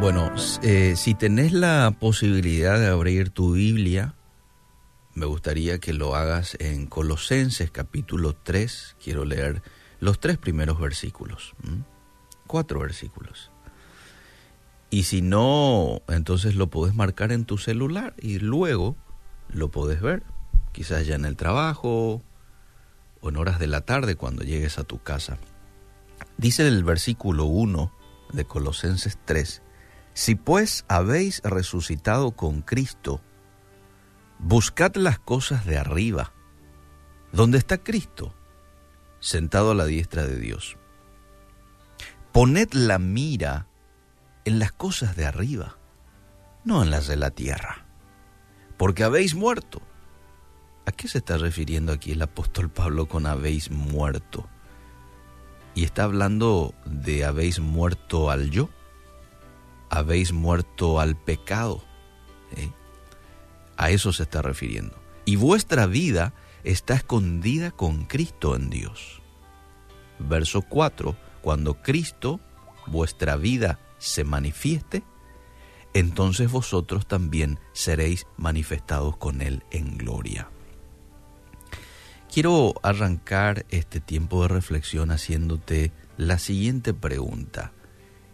Bueno, eh, si tenés la posibilidad de abrir tu Biblia, me gustaría que lo hagas en Colosenses capítulo 3. Quiero leer los tres primeros versículos. Cuatro versículos. Y si no, entonces lo podés marcar en tu celular y luego lo podés ver. Quizás ya en el trabajo o en horas de la tarde cuando llegues a tu casa. Dice el versículo 1 de Colosenses 3 si pues habéis resucitado con Cristo, buscad las cosas de arriba, donde está Cristo, sentado a la diestra de Dios. Poned la mira en las cosas de arriba, no en las de la tierra, porque habéis muerto. ¿A qué se está refiriendo aquí el apóstol Pablo con habéis muerto? Y está hablando de habéis muerto al yo habéis muerto al pecado. A eso se está refiriendo. Y vuestra vida está escondida con Cristo en Dios. Verso 4. Cuando Cristo, vuestra vida, se manifieste, entonces vosotros también seréis manifestados con Él en gloria. Quiero arrancar este tiempo de reflexión haciéndote la siguiente pregunta.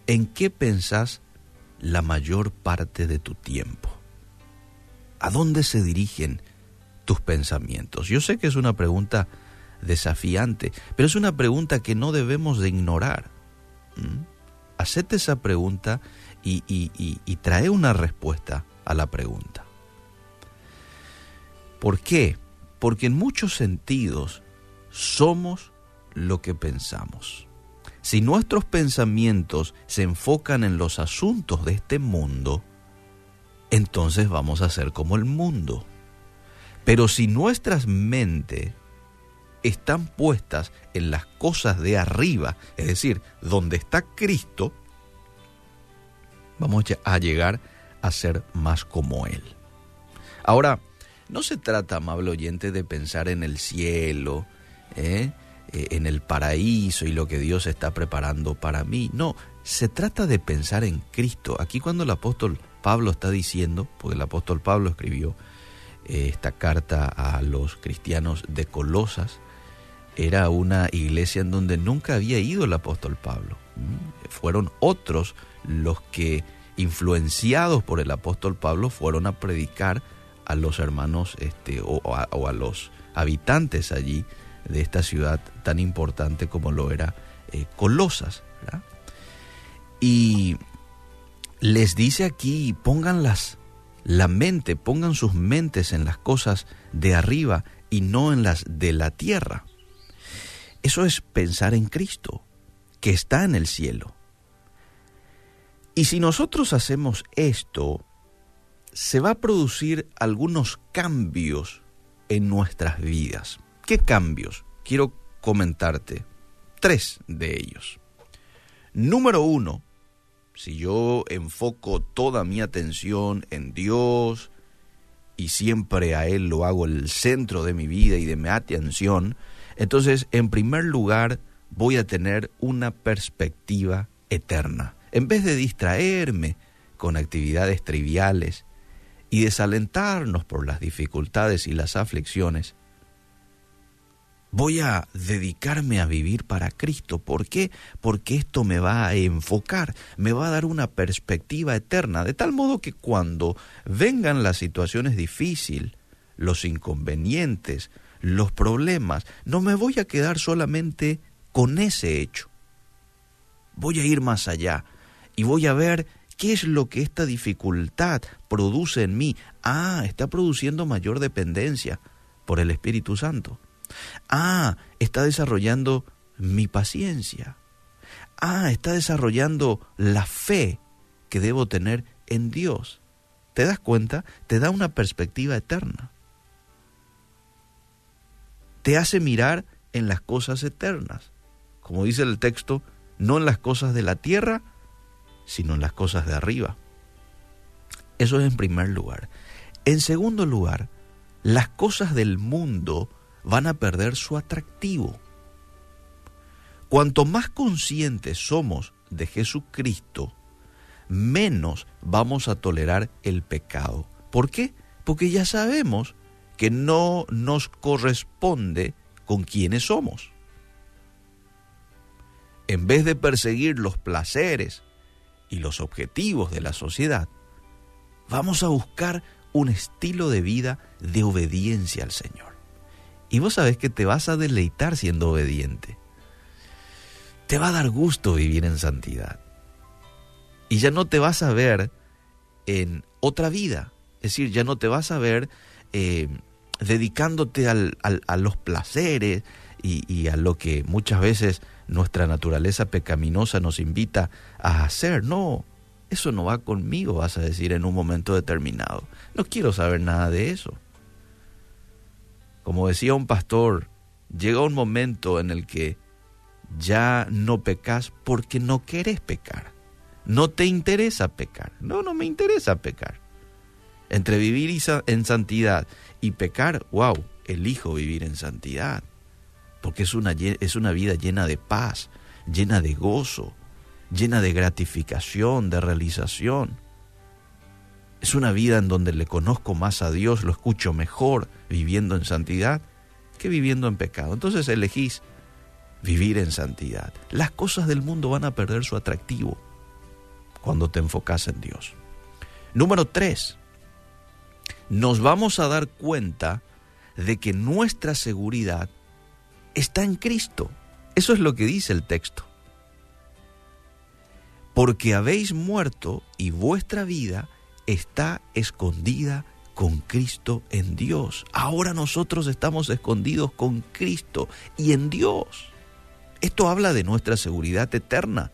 ¿En qué pensás la mayor parte de tu tiempo? ¿A dónde se dirigen tus pensamientos? Yo sé que es una pregunta desafiante, pero es una pregunta que no debemos de ignorar. ¿Mm? Hacete esa pregunta y, y trae una respuesta a la pregunta. ¿Por qué? Porque en muchos sentidos somos lo que pensamos. Si nuestros pensamientos se enfocan en los asuntos de este mundo, entonces vamos a ser como el mundo. Pero si nuestras mentes están puestas en las cosas de arriba, es decir, donde está Cristo, vamos a llegar a ser más como Él. Ahora, no se trata, amable oyente, de pensar en el cielo, ¿eh? Eh, en el paraíso y lo que Dios está preparando para mí. No, se trata de pensar en Cristo. Aquí cuando el apóstol Pablo está diciendo, porque el apóstol Pablo escribió eh, esta carta a los cristianos de Colosas, era una iglesia en donde nunca había ido el apóstol Pablo. Mm, fueron otros los que, influenciados por el apóstol Pablo, fueron a predicar a los hermanos este, o, a, los habitantes allí de esta ciudad tan importante como lo era eh, Colosas. Y les dice aquí, pongan la mente, pongan sus mentes en las cosas de arriba y no en las de la tierra. Eso es pensar en Cristo, que está en el cielo. Y si nosotros hacemos esto, se va a producir algunos cambios en nuestras vidas. ¿Qué cambios? Quiero comentarte tres de ellos. Número uno, si yo enfoco toda mi atención en Dios y siempre a Él lo hago el centro de mi vida y de mi atención, entonces en primer lugar voy a tener una perspectiva eterna. En vez de distraerme con actividades triviales y desalentarnos por las dificultades y las aflicciones, voy a dedicarme a vivir para Cristo. ¿Por qué? Porque esto me va a enfocar, me va a dar una perspectiva eterna, de tal modo que cuando vengan las situaciones difíciles, los inconvenientes, los problemas, no me voy a quedar solamente con ese hecho. Voy a ir más allá y voy a ver qué es lo que esta dificultad produce en mí. Ah, está produciendo mayor dependencia por el Espíritu Santo Ah, está desarrollando mi paciencia. Ah, está desarrollando la fe que debo tener en Dios. ¿Te das cuenta? Te da una perspectiva eterna. Te hace mirar en las cosas eternas. Como dice el texto, no en las cosas de la tierra, sino en las cosas de arriba. Eso es en primer lugar. En segundo lugar, las cosas del mundo van a perder su atractivo. Cuanto más conscientes somos de Jesucristo, menos vamos a tolerar el pecado. ¿Por qué? Porque ya sabemos que no nos corresponde con quienes somos. En vez de perseguir los placeres y los objetivos de la sociedad, vamos a buscar un estilo de vida de obediencia al Señor. Y vos sabés que te vas a deleitar siendo obediente. Te va a dar gusto vivir en santidad. Y ya no te vas a ver en otra vida. Es decir, ya no te vas a ver eh, dedicándote a los placeres y, a lo que muchas veces nuestra naturaleza pecaminosa nos invita a hacer. No, eso no va conmigo, vas a decir en un momento determinado. No quiero saber nada de eso. Como decía un pastor, llega un momento en el que ya no pecas porque no querés pecar. No te interesa pecar. No, no me interesa pecar. Entre vivir en santidad y pecar, wow, elijo vivir en santidad. Porque es una, es una vida llena de paz, llena de gozo, llena de gratificación, de realización. Es una vida en donde le conozco más a Dios, lo escucho mejor viviendo en santidad que viviendo en pecado. Entonces elegís vivir en santidad. Las cosas del mundo van a perder su atractivo cuando te enfocas en Dios. Número tres, nos vamos a dar cuenta de que nuestra seguridad está en Cristo. Eso es lo que dice el texto porque habéis muerto y vuestra vida está escondida con Cristo en Dios. Ahora nosotros estamos escondidos con Cristo y en Dios. Esto habla de nuestra seguridad eterna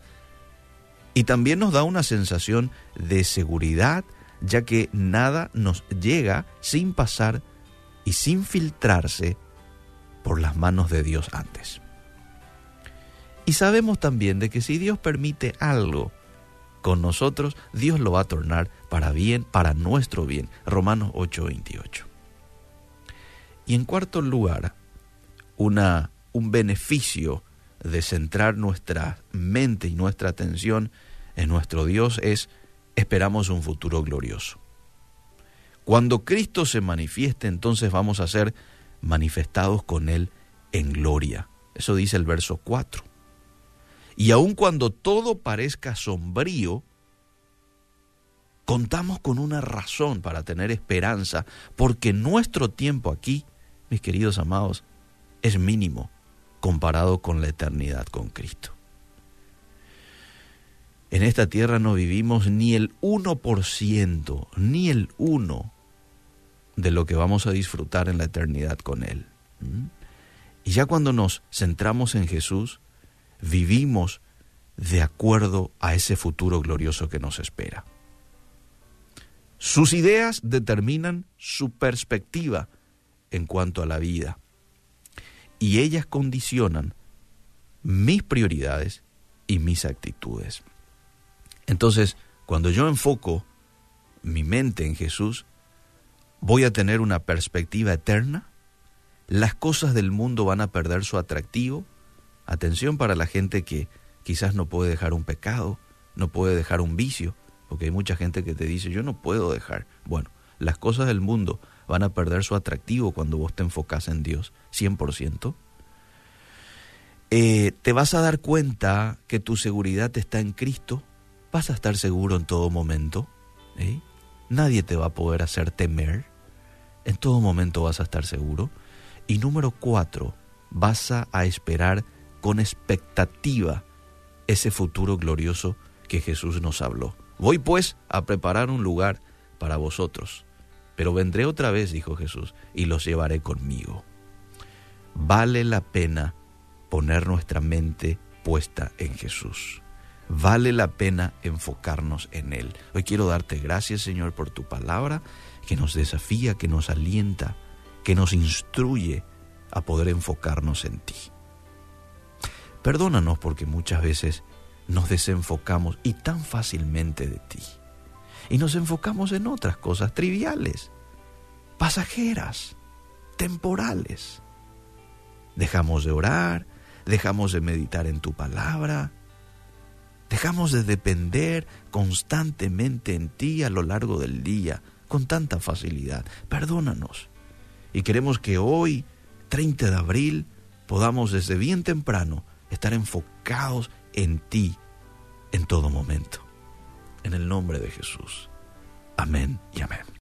y también nos da una sensación de seguridad, ya que nada nos llega sin pasar y sin filtrarse por las manos de Dios antes. Y sabemos también de que si Dios permite algo con nosotros, Dios lo va a tornar para bien, para nuestro bien. Romanos 8:28. Y en cuarto lugar, una, un beneficio de centrar nuestra mente y nuestra atención en nuestro Dios es esperamos un futuro glorioso. Cuando Cristo se manifieste, entonces vamos a ser manifestados con Él en gloria. Eso dice el verso 4. Y aun cuando todo parezca sombrío, contamos con una razón para tener esperanza, porque nuestro tiempo aquí, mis queridos amados, es mínimo comparado con la eternidad con Cristo. En esta tierra no vivimos ni el 1%, ni el 1% de lo que vamos a disfrutar en la eternidad con Él. ¿Mm? Y ya cuando nos centramos en Jesús, vivimos de acuerdo a ese futuro glorioso que nos espera. Sus ideas determinan su perspectiva en cuanto a la vida y ellas condicionan mis prioridades y mis actitudes. Entonces, cuando yo enfoco mi mente en Jesús, voy a tener una perspectiva eterna, las cosas del mundo van a perder su atractivo, Atención para la gente que quizás no puede dejar un pecado, no puede dejar un vicio, porque hay mucha gente que te dice, yo no puedo dejar. Bueno, las cosas del mundo van a perder su atractivo cuando vos te enfocas en Dios, 100%. Eh, te vas a dar cuenta que tu seguridad está en Cristo, vas a estar seguro en todo momento, ¿eh? nadie te va a poder hacer temer, en todo momento vas a estar seguro. Y número cuatro, vas a esperar con expectativa ese futuro glorioso que Jesús nos habló. Voy pues a preparar un lugar para vosotros, pero vendré otra vez, dijo Jesús, y los llevaré conmigo. Vale la pena poner nuestra mente puesta en Jesús. Vale la pena enfocarnos en Él. Hoy quiero darte gracias, Señor, por tu palabra que nos desafía, que nos alienta, que nos instruye a poder enfocarnos en ti. Perdónanos porque muchas veces nos desenfocamos y tan fácilmente de ti. Y nos enfocamos en otras cosas triviales, pasajeras, temporales. Dejamos de orar, dejamos de meditar en tu palabra, Dejamos de depender constantemente en ti a lo largo del día con tanta facilidad. Perdónanos. Y queremos que hoy, 30 de abril, podamos desde bien temprano estar enfocados en ti en todo momento. En el nombre de Jesús. Amén y amén.